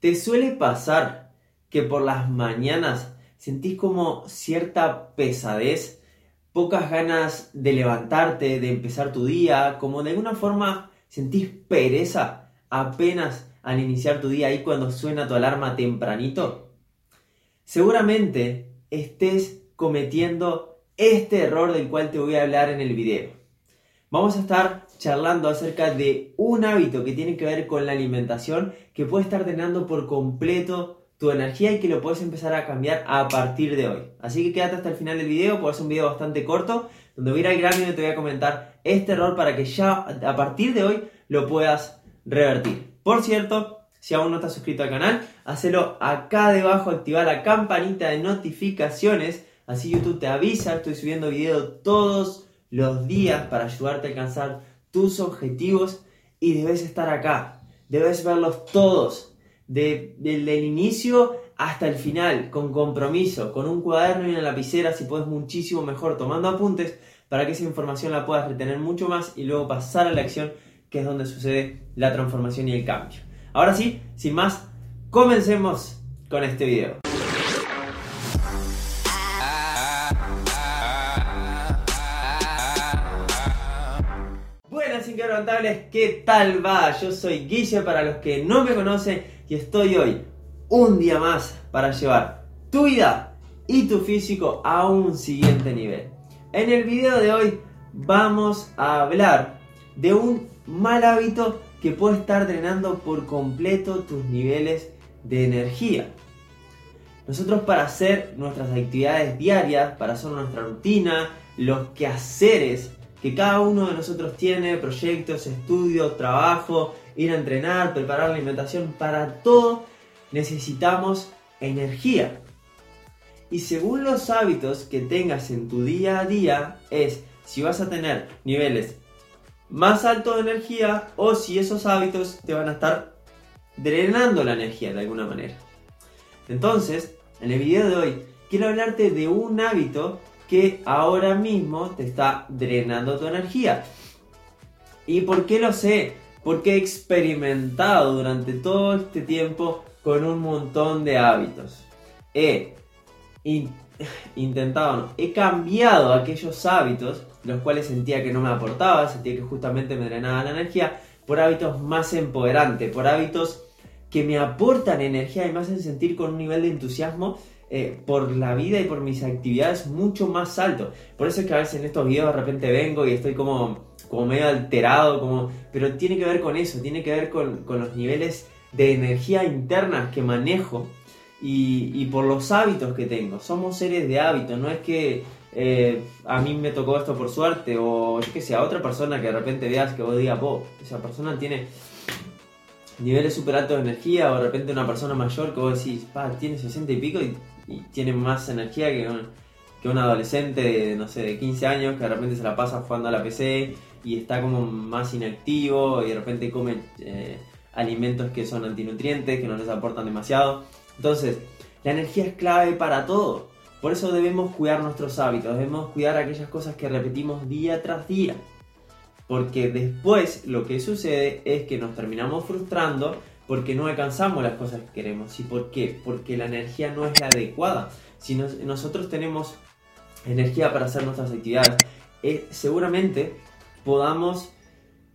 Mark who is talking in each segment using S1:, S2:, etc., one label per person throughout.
S1: ¿Te suele pasar que por las mañanas sentís como cierta pesadez, pocas ganas de levantarte, de empezar tu día, como de alguna forma sentís pereza apenas al iniciar tu día ahí cuando suena tu alarma tempranito? Seguramente estés cometiendo este error del cual te voy a hablar en el video. Vamos a estar charlando acerca de un hábito que tiene que ver con la alimentación que puede estar drenando por completo tu energía y que lo puedes empezar a cambiar a partir de hoy. Así que quédate hasta el final del video, puede ser un video bastante corto donde voy a ir al grano y te voy a comentar este error para que ya a partir de hoy lo puedas revertir. Por cierto, si aún no estás suscrito al canal, hacelo acá debajo, activar la campanita de notificaciones, así YouTube te avisa, estoy subiendo videos todos los días para ayudarte a alcanzar tus objetivos y debes estar acá, debes verlos todos, desde el inicio hasta el final, con compromiso, con un cuaderno y una lapicera, si puedes muchísimo mejor, tomando apuntes para que esa información la puedas retener mucho más y luego pasar a la acción, que es donde sucede la transformación y el cambio. Ahora sí, sin más, comencemos con este video. ¿Qué tal va? Yo soy Guille para los que no me conocen y estoy hoy un día más para llevar tu vida y tu físico a un siguiente nivel. En el video de hoy vamos a hablar de un mal hábito que puede estar drenando por completo tus niveles de energía. Nosotros para hacer nuestras actividades diarias, para hacer nuestra rutina, los quehaceres que cada uno de nosotros tiene, proyectos, estudios, trabajo, ir a entrenar, preparar la alimentación, para todo necesitamos energía. Y según los hábitos que tengas en tu día a día, es si vas a tener niveles más altos de energía o si esos hábitos te van a estar drenando la energía de alguna manera. Entonces, en el video de hoy, quiero hablarte de un hábito que ahora mismo te está drenando tu energía. ¿Y por qué lo sé? Porque he experimentado durante todo este tiempo con un montón de hábitos. He intentado, he cambiado aquellos hábitos, los cuales sentía que no me aportaba, sentía que justamente me drenaba la energía, por hábitos más empoderantes, por hábitos que me aportan energía y me hacen sentir con un nivel de entusiasmo eh, por la vida y por mis actividades mucho más alto. Por eso es que a veces en estos videos de repente vengo y estoy como, como medio alterado, como, pero tiene que ver con eso, tiene que ver con, con los niveles de energía interna que manejo y, y, por los hábitos que tengo. Somos seres de hábitos, no es que eh, a mí me tocó esto por suerte o es que sea otra persona que de repente veas que vos digas, esa persona tiene niveles super altos de energía o de repente una persona mayor que vos decís, tiene 60 y pico y tiene más energía que un, que un adolescente de, no sé, de 15 años que de repente se la pasa jugando a la PC y está como más inactivo y de repente come eh, alimentos que son antinutrientes, que no les aportan demasiado. Entonces, la energía es clave para todo. Por eso debemos cuidar nuestros hábitos, debemos cuidar aquellas cosas que repetimos día tras día. Porque después lo que sucede es que nos terminamos frustrando porque no alcanzamos las cosas que queremos. ¿Y por qué? Porque la energía no es la adecuada. Si nosotros tenemos energía para hacer nuestras actividades, eh, seguramente podamos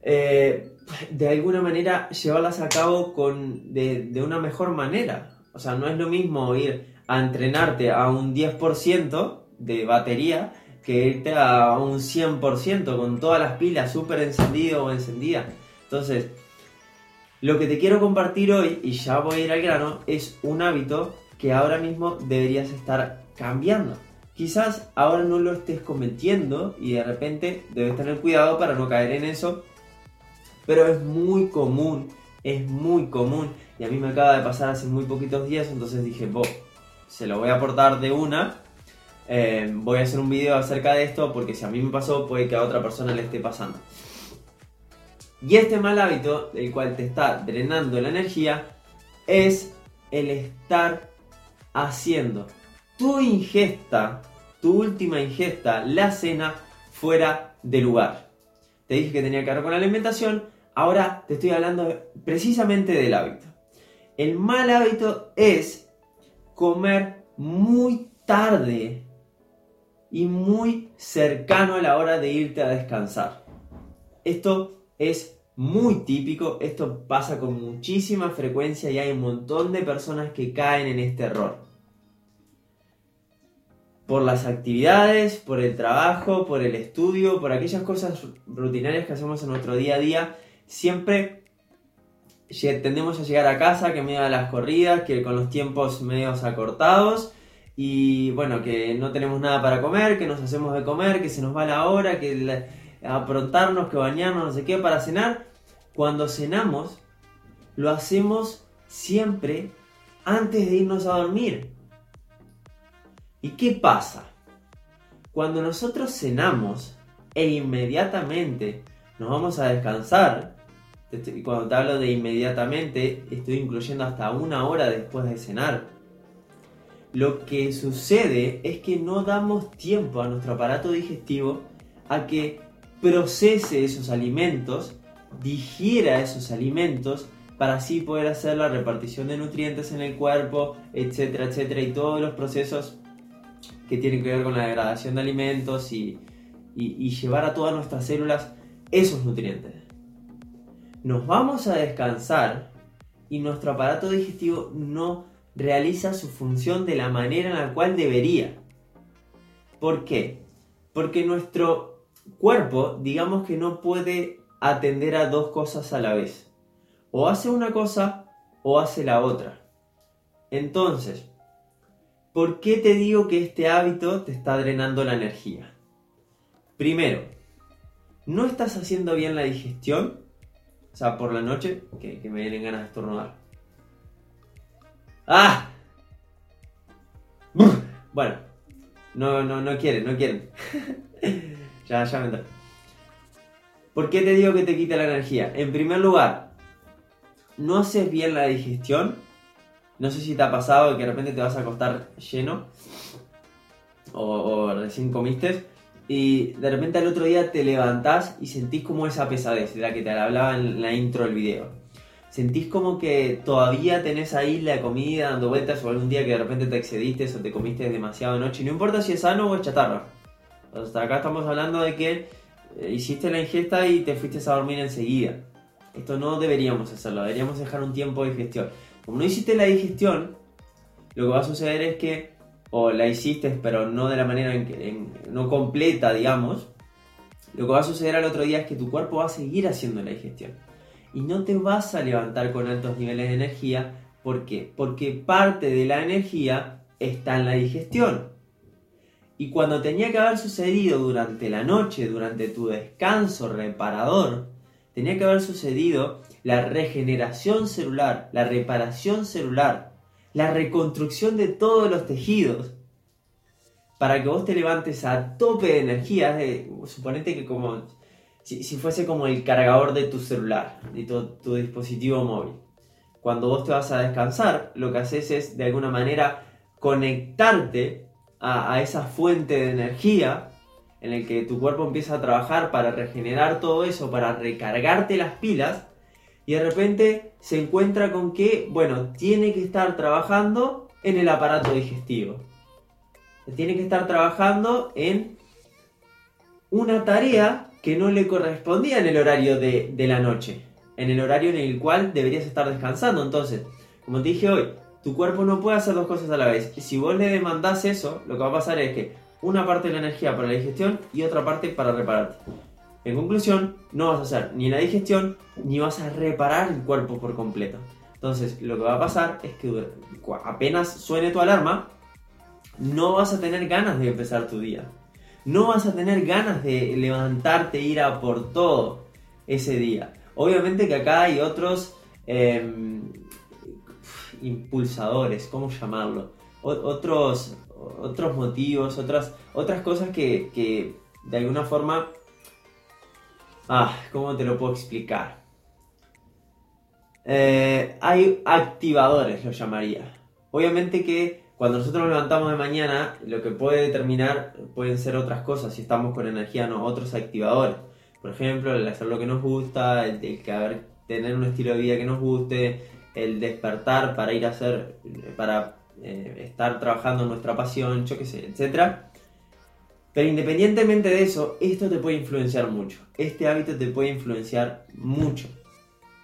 S1: eh, de alguna manera llevarlas a cabo con, de, de, una mejor manera. O sea, no es lo mismo ir a entrenarte a un 10% de batería que irte a un 100% con todas las pilas súper encendido o encendida. Entonces, lo que te quiero compartir hoy, y ya voy a ir al grano, es un hábito que ahora mismo deberías estar cambiando. Quizás ahora no lo estés cometiendo y de repente debes tener cuidado para no caer en eso, pero es muy común, es muy común y a mí me acaba de pasar hace muy poquitos días, entonces dije, se lo voy a aportar de una, eh, voy a hacer un video acerca de esto porque si a mí me pasó puede que a otra persona le esté pasando. Y este mal hábito, el cual te está drenando la energía, es el estar haciendo tu ingesta, tu última ingesta, la cena, fuera de lugar. Te dije que tenía que ver con la alimentación, ahora te estoy hablando precisamente del hábito. El mal hábito es comer muy tarde y muy cercano a la hora de irte a descansar. Esto es muy típico, esto pasa con muchísima frecuencia y hay un montón de personas que caen en este error. Por las actividades, por el trabajo, por el estudio, por aquellas cosas rutinarias que hacemos en nuestro día a día, siempre tendemos a llegar a casa que medio de las corridas, que con los tiempos medios acortados y bueno, que no tenemos nada para comer, que nos hacemos de comer, que se nos va la hora, que aprontarnos, que bañarnos, no sé qué, para cenar. Cuando cenamos, lo hacemos siempre antes de irnos a dormir. ¿Y qué pasa? Cuando nosotros cenamos e inmediatamente nos vamos a descansar, y cuando te hablo de inmediatamente, estoy incluyendo hasta una hora después de cenar lo que sucede es que no damos tiempo a nuestro aparato digestivo a que procese esos alimentos, digiera esos alimentos, para así poder hacer la repartición de nutrientes en el cuerpo, etcétera, etcétera, y todos los procesos que tienen que ver con la degradación de alimentos y, y llevar a todas nuestras células esos nutrientes. Nos vamos a descansar y nuestro aparato digestivo no realiza su función de la manera en la cual debería. ¿Por qué? Porque nuestro cuerpo, digamos que no puede atender a dos cosas a la vez. O hace una cosa o hace la otra. Entonces, ¿por qué te digo que este hábito te está drenando la energía? Primero, no estás haciendo bien la digestión, o sea, por la noche, que, me vienen ganas de estornudar. ¡Ah! Bueno, no, no, no quieren, no quieren. ya, ya me entró. ¿Por qué te digo que te quita la energía? En primer lugar, no haces bien la digestión. No sé si te ha pasado que de repente te vas a acostar lleno o, o recién comiste y de repente al otro día te levantás y sentís como esa pesadez de la que te hablaba en la intro del video sentís como que todavía tenés ahí la comida dando vueltas o algún día que de repente te excediste o te comiste demasiado noche, no importa si es sano o es chatarra. Hasta acá estamos hablando de que eh, hiciste la ingesta y te fuiste a dormir enseguida. Esto no deberíamos hacerlo, deberíamos dejar un tiempo de digestión. Como no hiciste la digestión, lo que va a suceder es que, o la hiciste pero no de la manera en que, no completa, digamos, lo que va a suceder al otro día es que tu cuerpo va a seguir haciendo la digestión y no te vas a levantar con altos niveles de energía. ¿Por qué? Porque parte de la energía está en la digestión. Y cuando tenía que haber sucedido durante la noche, durante tu descanso reparador, tenía que haber sucedido la regeneración celular, la reparación celular, la reconstrucción de todos los tejidos, para que vos te levantes a tope de energía. De, suponete que como si, fuese como el cargador de tu celular, de tu, dispositivo móvil. Cuando vos te vas a descansar, lo que haces es de alguna manera conectarte a, esa fuente de energía en el que tu cuerpo empieza a trabajar para regenerar todo eso, para recargarte las pilas, y de repente se encuentra con que, bueno, tiene que estar trabajando en el aparato digestivo. Tiene que estar trabajando en una tarea que no le correspondía en el horario de, la noche, en el horario en el cual deberías estar descansando. Entonces, como te dije hoy, tu cuerpo no puede hacer dos cosas a la vez. Y si vos le demandás eso, lo que va a pasar es que una parte de la energía para la digestión y otra parte para repararte. En conclusión, no vas a hacer ni la digestión ni vas a reparar el cuerpo por completo. Entonces, lo que va a pasar es que apenas suene tu alarma, no vas a tener ganas de empezar tu día no vas a tener ganas de levantarte e ir a por todo ese día. Obviamente que acá hay otros em, impulsadores, ¿cómo llamarlo? otros, otros motivos, otras, otras cosas que, de alguna forma... Ah, ¿cómo te lo puedo explicar? Eh, hay activadores, lo llamaría. Obviamente que cuando nosotros nos levantamos de mañana, lo que puede determinar pueden ser otras cosas, si estamos con energía no, otros activadores. Por ejemplo, el hacer lo que nos gusta, el, tener un estilo de vida que nos guste, el despertar para ir a hacer, para eh, estar trabajando nuestra pasión, yo qué sé, etc. Pero independientemente de eso, esto te puede influenciar mucho. Este hábito te puede influenciar mucho.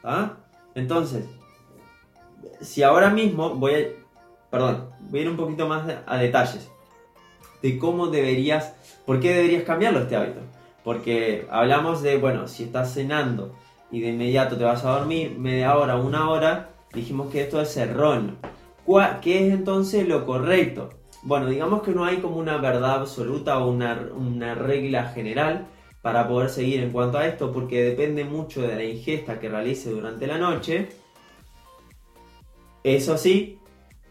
S1: ¿Ah? Entonces, si ahora mismo voy a, perdón, voy a ir un poquito más a detalles de cómo deberías, por qué deberías cambiarlo este hábito. Porque hablamos de, bueno, si estás cenando y de inmediato te vas a dormir media hora, una hora, dijimos que esto es erróneo. ¿Qué es entonces lo correcto? Bueno, digamos que no hay como una verdad absoluta o una, una regla general para poder seguir en cuanto a esto, porque depende mucho de la ingesta que realice durante la noche. Eso sí,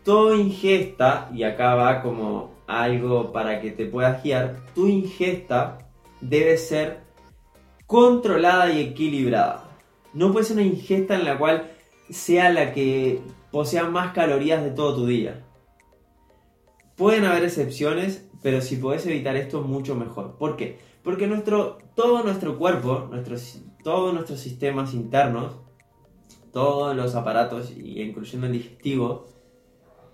S1: toda ingesta, y acá va como algo para que te puedas guiar, tu ingesta debe ser controlada y equilibrada. No puede ser una ingesta en la cual sea la que posea más calorías de todo tu día. Pueden haber excepciones, pero si puedes evitar esto, mucho mejor. ¿Por qué? Porque nuestro, todo nuestro cuerpo, nuestros, todos nuestros sistemas internos, todos los aparatos, incluyendo el digestivo,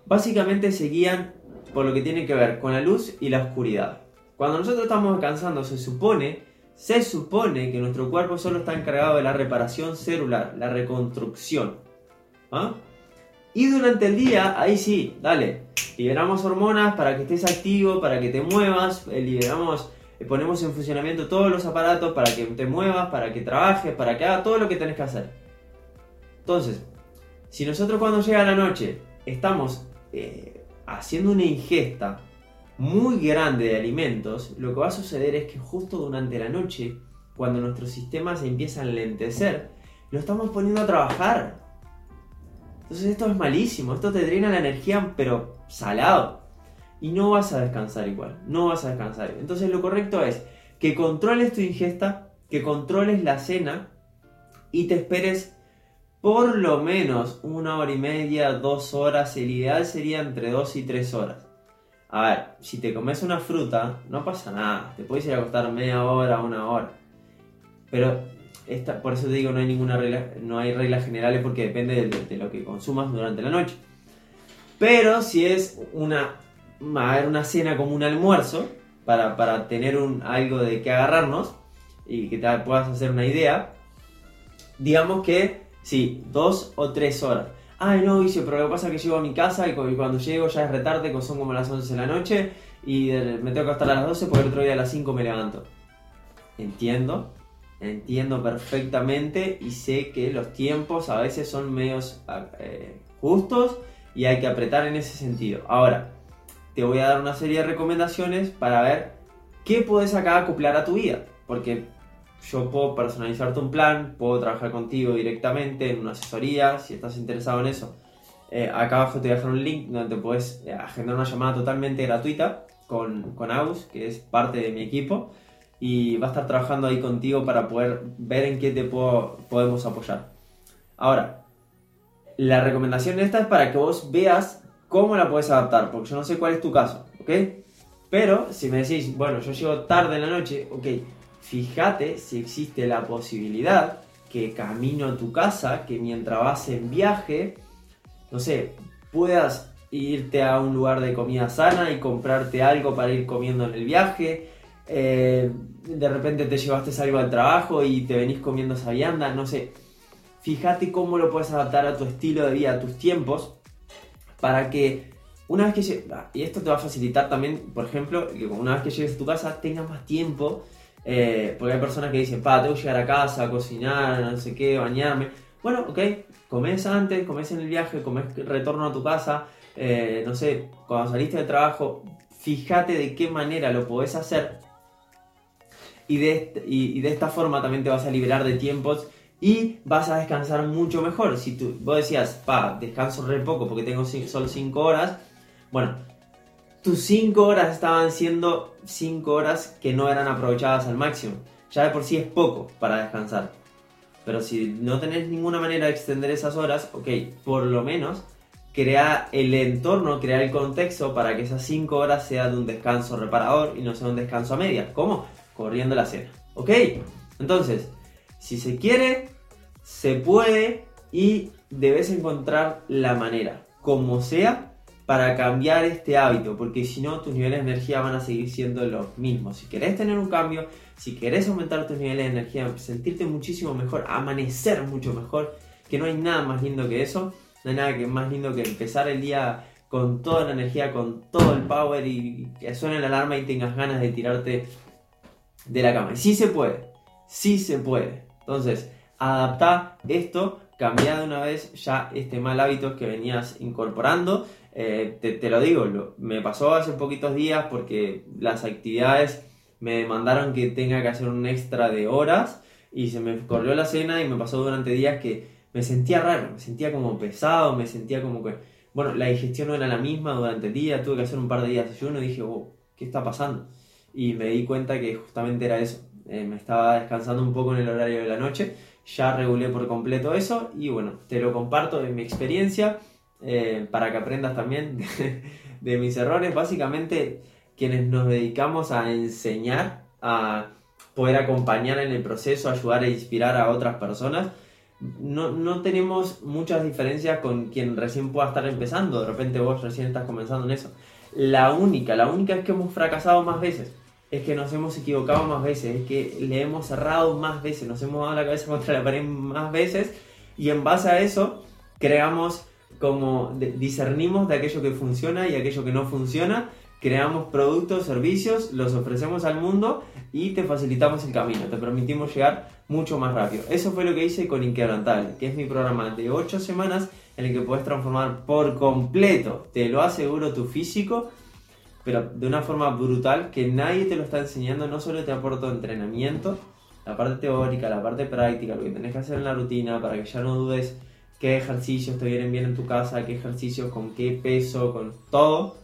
S1: básicamente se guían por lo que tiene que ver con la luz y la oscuridad. Cuando nosotros estamos descansando, se supone, se supone que nuestro cuerpo solo está encargado de la reparación celular, la reconstrucción. ¿Ah? Y durante el día, ahí sí, dale, liberamos hormonas para que estés activo, para que te muevas, eh, liberamos, eh, ponemos en funcionamiento todos los aparatos para que te muevas, para que trabajes, para que hagas todo lo que tenés que hacer. Entonces, si nosotros cuando llega la noche estamos eh, haciendo una ingesta muy grande de alimentos, lo que va a suceder es que justo durante la noche, cuando nuestro sistema se empieza a enlentecer, lo estamos poniendo a trabajar. Entonces esto es malísimo, esto te drena la energía, pero salado. Y no vas a descansar igual, no vas a descansar. Entonces lo correcto es que controles tu ingesta, que controles la cena y te esperes por lo menos una hora y media, dos horas. El ideal sería entre dos y tres horas. A ver, si te comes una fruta, no pasa nada. Te puedes ir a acostar media hora, una hora. Pero esta, por eso te digo, no hay ninguna regla, no hay reglas generales porque depende de, lo que consumas durante la noche. Pero si es una, una cena como un almuerzo, para, para tener un, algo de que agarrarnos y que te puedas hacer una idea, digamos que sí, dos o tres horas ay no, dice, pero lo que pasa es que llego a mi casa y cuando llego ya es retarde, son como las 11 de la noche y me tengo que estar a las 12 porque el otro día a las 5 me levanto. Entiendo, entiendo perfectamente y sé que los tiempos a veces son medios eh, justos y hay que apretar en ese sentido. Ahora, te voy a dar una serie de recomendaciones para ver qué puedes acá acoplar a tu vida. Porque yo puedo personalizarte un plan, puedo trabajar contigo directamente en una asesoría, si estás interesado en eso. Eh, acá abajo te voy a dejar un link donde puedes eh, agendar una llamada totalmente gratuita con, con Aus, que es parte de mi equipo, y va a estar trabajando ahí contigo para poder ver en qué te puedo, podemos apoyar. Ahora, la recomendación esta es para que vos veas cómo la puedes adaptar, porque yo no sé cuál es tu caso, ¿ok? Pero si me decís, bueno, yo llego tarde en la noche, ok, fíjate si existe la posibilidad que camino a tu casa, que mientras vas en viaje, no sé, puedas irte a un lugar de comida sana y comprarte algo para ir comiendo en el viaje. Eh, de repente te llevaste algo al trabajo y te venís comiendo esa vianda, no sé. Fíjate cómo lo puedes adaptar a tu estilo de vida, a tus tiempos, para que una vez que y esto te va a facilitar también, por ejemplo, que una vez que llegues a tu casa tengas más tiempo eh, porque hay personas que dicen, pa, tengo que llegar a casa, cocinar, no sé qué, bañarme. Bueno, ok, comes antes, comes en el viaje, comes retorno a tu casa, eh, no sé, cuando saliste del trabajo, fíjate de qué manera lo podés hacer. Y de, y, de esta forma también te vas a liberar de tiempos y vas a descansar mucho mejor. Si tú, vos decías, pa, descanso re poco porque tengo solo 5 horas, bueno, tus 5 horas estaban siendo 5 horas que no eran aprovechadas al máximo. Ya de por sí es poco para descansar. Pero si no tenés ninguna manera de extender esas horas, ok, por lo menos crea el entorno, crea el contexto para que esas 5 horas sea de un descanso reparador y no sea un descanso a medias. ¿Cómo? Corriendo la cena. ¿Ok? Entonces, si se quiere, se puede, y debes encontrar la manera, como sea, para cambiar este hábito, porque si no tus niveles de energía van a seguir siendo los mismos. Si querés tener un cambio, si querés aumentar tus niveles de energía, sentirte muchísimo mejor, amanecer mucho mejor, que no hay nada más lindo que eso, no hay nada que más lindo que empezar el día con toda la energía, con todo el power y que suene la alarma y tengas ganas de tirarte de la cama. Y sí se puede, sí se puede. Entonces, adapta esto, cambia de una vez ya este mal hábito que venías incorporando eh, te, lo digo, me pasó hace poquitos días porque las actividades me demandaron que tenga que hacer un extra de horas y se me corrió la cena y me pasó durante días que me sentía raro, me sentía como pesado, me sentía como que, bueno, la digestión no era la misma durante el día, tuve que hacer un par de días de ayuno y dije, oh, ¿qué está pasando? Y me di cuenta que justamente era eso, eh, me estaba descansando un poco en el horario de la noche, ya regulé por completo eso y bueno, te lo comparto de mi experiencia eh, para que aprendas también de, mis errores. Básicamente, quienes nos dedicamos a enseñar, a poder acompañar en el proceso, ayudar e inspirar a otras personas, no, no, tenemos muchas diferencias con quien recién pueda estar empezando. De repente vos recién estás comenzando en eso. La única, la única es que hemos fracasado más veces. Es que nos hemos equivocado más veces, es que le hemos cerrado más veces, nos hemos dado la cabeza contra la pared más veces y en base a eso creamos como discernimos de aquello que funciona y aquello que no funciona, creamos productos, servicios, los ofrecemos al mundo y te facilitamos el camino, te permitimos llegar mucho más rápido. Eso fue lo que hice con Inquebrantable, que es mi programa de 8 semanas en el que puedes transformar por completo, te lo aseguro, tu físico, pero de una forma brutal que nadie te lo está enseñando, no solo te aporto entrenamiento, la parte teórica, la parte práctica, lo que tenés que hacer en la rutina para que ya no dudes qué ejercicios te vienen bien en tu casa, qué ejercicios, con qué peso, con todo.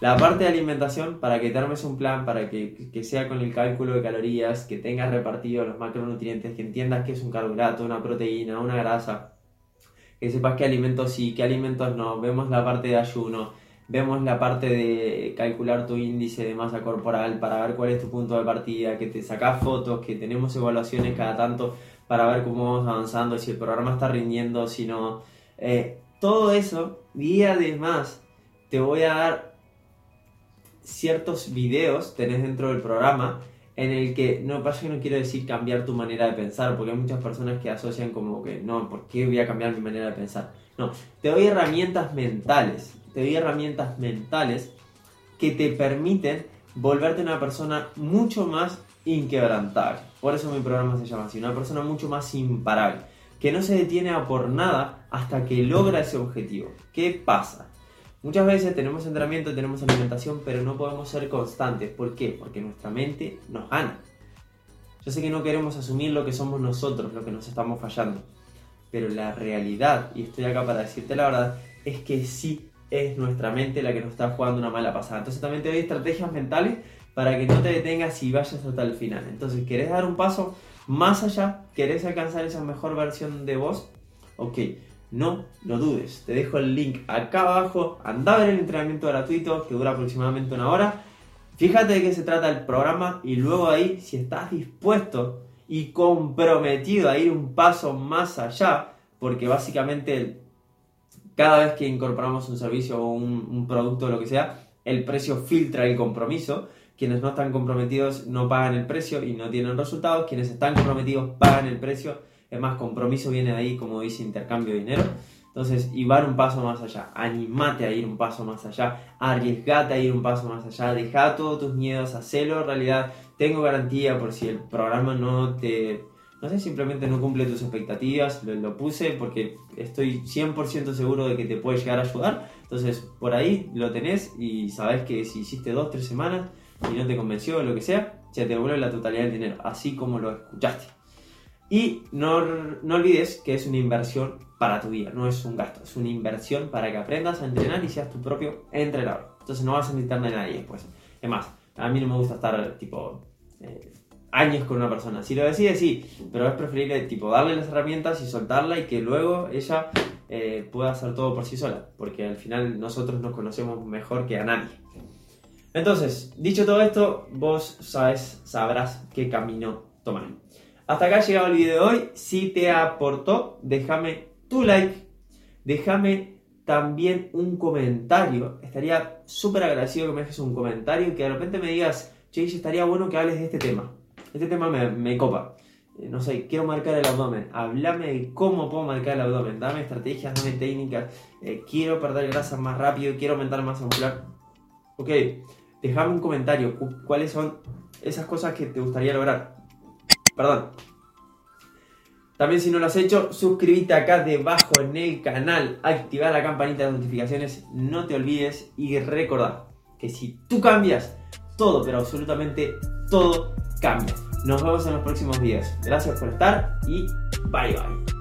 S1: La parte de alimentación, para que te armes un plan, para que, que, sea con el cálculo de calorías, que tengas repartido los macronutrientes, que entiendas qué es un carbohidrato, una proteína, una grasa, que sepas qué alimentos sí, qué alimentos no. Vemos la parte de ayuno, vemos la parte de calcular tu índice de masa corporal para ver cuál es tu punto de partida, que te sacas fotos, que tenemos evaluaciones cada tanto para ver cómo vamos avanzando, si el programa está rindiendo, si no. Eh, todo eso, y además te voy a dar ciertos videos, tenés dentro del programa, en el que, no pasa que no quiero decir cambiar tu manera de pensar, porque hay muchas personas que asocian como que, no, ¿por qué voy a cambiar mi manera de pensar? No, te doy herramientas mentales, te doy herramientas mentales que te permiten volverte una persona mucho más inquebrantable. Por eso mi programa se llama así, una persona mucho más imparable, que no se detiene a por nada hasta que logra ese objetivo. ¿Qué pasa? Muchas veces tenemos entrenamiento, tenemos alimentación, pero no podemos ser constantes. ¿Por qué? Porque nuestra mente nos gana. Yo sé que no queremos asumir lo que somos nosotros, lo que nos estamos fallando. Pero la realidad, y estoy acá para decirte la verdad, es que sí es nuestra mente la que nos está jugando una mala pasada. Entonces también te doy estrategias mentales para que no te detengas y vayas hasta el final. Entonces, ¿querés dar un paso más allá? ¿Querés alcanzar esa mejor versión de vos? Ok, no lo dudes. Te dejo el link acá abajo. Anda a ver el entrenamiento gratuito que dura aproximadamente una hora. Fíjate de qué se trata el programa y luego ahí, si estás dispuesto y comprometido a ir un paso más allá, porque básicamente cada vez que incorporamos un servicio o un, un producto o lo que sea, el precio filtra el compromiso quienes no están comprometidos no pagan el precio y no tienen resultados. Quienes están comprometidos pagan el precio. Es más, compromiso viene de ahí, como dice, intercambio de dinero. Entonces, y van un paso más allá. Animate a ir un paso más allá. Arriesgate a ir un paso más allá. Deja todos tus miedos, hacelo realidad. Tengo garantía por si el programa no te... No sé, simplemente no cumple tus expectativas. Lo, lo puse porque estoy 100% seguro de que te puede llegar a ayudar. Entonces, por ahí lo tenés y sabes que si hiciste dos, tres semanas y no te convenció o lo que sea, se te devuelve la totalidad del dinero, así como lo escuchaste. Y no, no olvides que es una inversión para tu vida, no es un gasto, es una inversión para que aprendas a entrenar y seas tu propio entrenador. Entonces no vas a necesitar de nadie después. Es más, a mí no me gusta estar tipo eh, años con una persona. Si lo decides, sí, pero es preferible tipo darle las herramientas y soltarla y que luego ella eh, pueda hacer todo por sí sola, porque al final nosotros nos conocemos mejor que a nadie. Entonces, dicho todo esto, vos sabes, sabrás qué camino tomar. hasta acá ha llegado el video de hoy. Si te aportó, déjame tu like, déjame también un comentario. Estaría súper agradecido que me dejes un comentario y que de repente me digas, che, estaría bueno que hables de este tema. Este tema me, me copa. Eh, no sé, quiero marcar el abdomen. Háblame de cómo puedo marcar el abdomen. Dame estrategias, dame técnicas. Eh, quiero perder grasa más rápido, quiero aumentar masa muscular. Ok, déjame un comentario. ¿Cuáles son esas cosas que te gustaría lograr? Perdón. También si no lo has hecho, suscríbete acá debajo en el canal, activar la campanita de notificaciones, no te olvides y recordar que si tú cambias, todo, pero absolutamente todo cambia. Nos vemos en los próximos videos. Gracias por estar y bye bye.